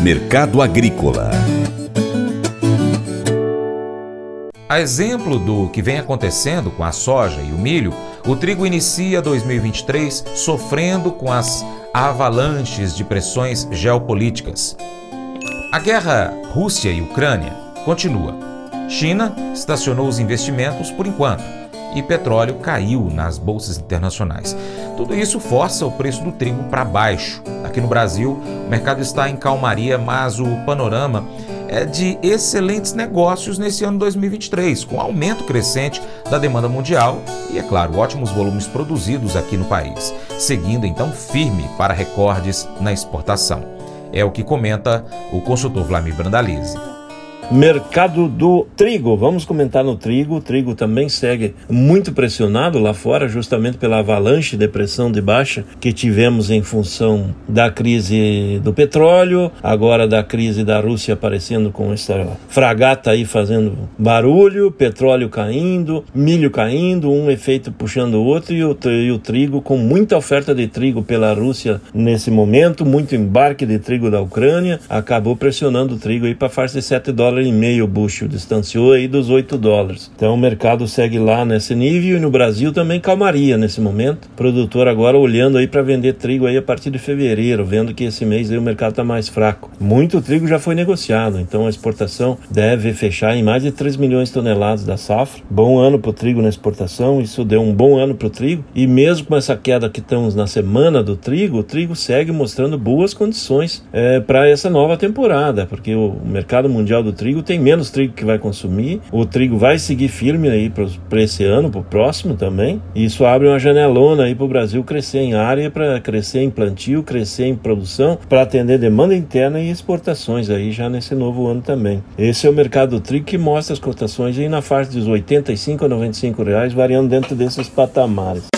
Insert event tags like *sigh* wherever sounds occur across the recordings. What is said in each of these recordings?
Mercado Agrícola A exemplo do que vem acontecendo com a soja e o milho, o trigo inicia 2023 sofrendo com as avalanches de pressões geopolíticas. A guerra Rússia e Ucrânia continua. China estacionou os investimentos por enquanto e petróleo caiu nas bolsas internacionais. Tudo isso força o preço do trigo para baixo. Aqui no Brasil, o mercado está em calmaria, mas o panorama é de excelentes negócios nesse ano 2023, com aumento crescente da demanda mundial e, é claro, ótimos volumes produzidos aqui no país, seguindo então firme para recordes na exportação. É o que comenta o consultor Vlamir Brandalize. Mercado do trigo. Vamos comentar no trigo. O trigo também segue muito pressionado lá fora, justamente pela avalanche de pressão de baixa que tivemos em função da crise do petróleo, agora da crise da Rússia aparecendo com essa fragata aí fazendo barulho, petróleo caindo, milho caindo, um efeito puxando o outro e o, e o trigo com muita oferta de trigo pela Rússia nesse momento, muito embarque de trigo da Ucrânia, acabou pressionando o trigo aí para faixa de 7 dólares dólar e meio o bushel, distanciou aí dos 8 dólares. Então o mercado segue lá nesse nível e no Brasil também calmaria nesse momento. O produtor agora olhando aí para vender trigo aí a partir de fevereiro, vendo que esse mês aí o mercado está mais fraco. Muito trigo já foi negociado, então a exportação deve fechar em mais de 3 milhões de toneladas da safra. Bom ano para o trigo na exportação, isso deu um bom ano para o trigo. E mesmo com essa queda que estamos na semana do trigo, o trigo segue mostrando boas condições é, para essa nova temporada, porque o mercado mundial do trigo trigo, tem menos trigo que vai consumir. O trigo vai seguir firme aí para esse ano, para o próximo também. Isso abre uma janelona aí para o Brasil crescer em área, para crescer em plantio, crescer em produção, para atender demanda interna e exportações aí já nesse novo ano também. Esse é o mercado do trigo que mostra as cotações aí na faixa dos 85 a 95 reais, variando dentro desses patamares.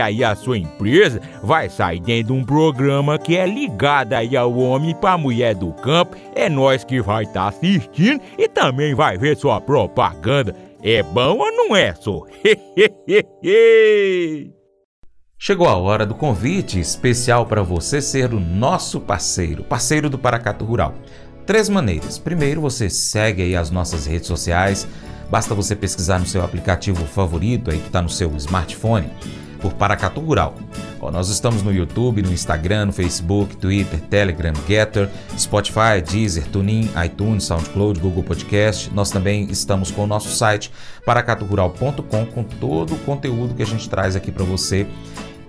aí a sua empresa vai sair dentro de um programa que é ligado aí ao homem para mulher do campo. É nós que vai estar tá assistindo e também vai ver sua propaganda. É bom ou não é, só? *laughs* Chegou a hora do convite especial para você ser o nosso parceiro, parceiro do Paracato Rural. Três maneiras. Primeiro, você segue aí as nossas redes sociais. Basta você pesquisar no seu aplicativo favorito aí que está no seu smartphone por Paracatu Rural. Nós estamos no YouTube, no Instagram, no Facebook, Twitter, Telegram, Getter, Spotify, Deezer, TuneIn, iTunes, SoundCloud, Google Podcast. Nós também estamos com o nosso site paracaturural.com com todo o conteúdo que a gente traz aqui para você.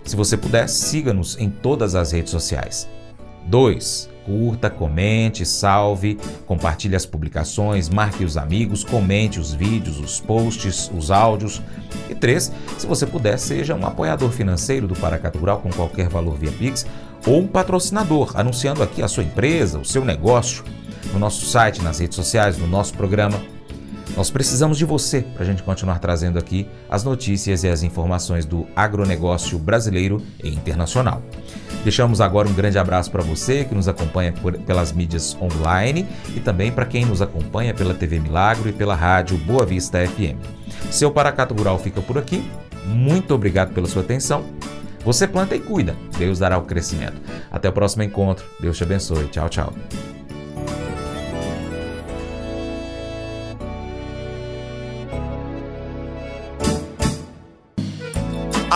Se você puder, siga-nos em todas as redes sociais. 2. Curta, comente, salve, compartilhe as publicações, marque os amigos, comente os vídeos, os posts, os áudios. E 3. Se você puder, seja um apoiador financeiro do Paracatu Rural com qualquer valor via Pix ou um patrocinador, anunciando aqui a sua empresa, o seu negócio, no nosso site, nas redes sociais, no nosso programa. Nós precisamos de você para a gente continuar trazendo aqui as notícias e as informações do agronegócio brasileiro e internacional. Deixamos agora um grande abraço para você que nos acompanha por, pelas mídias online e também para quem nos acompanha pela TV Milagro e pela rádio Boa Vista FM. Seu Paracato Rural fica por aqui. Muito obrigado pela sua atenção. Você planta e cuida. Deus dará o crescimento. Até o próximo encontro. Deus te abençoe. Tchau, tchau.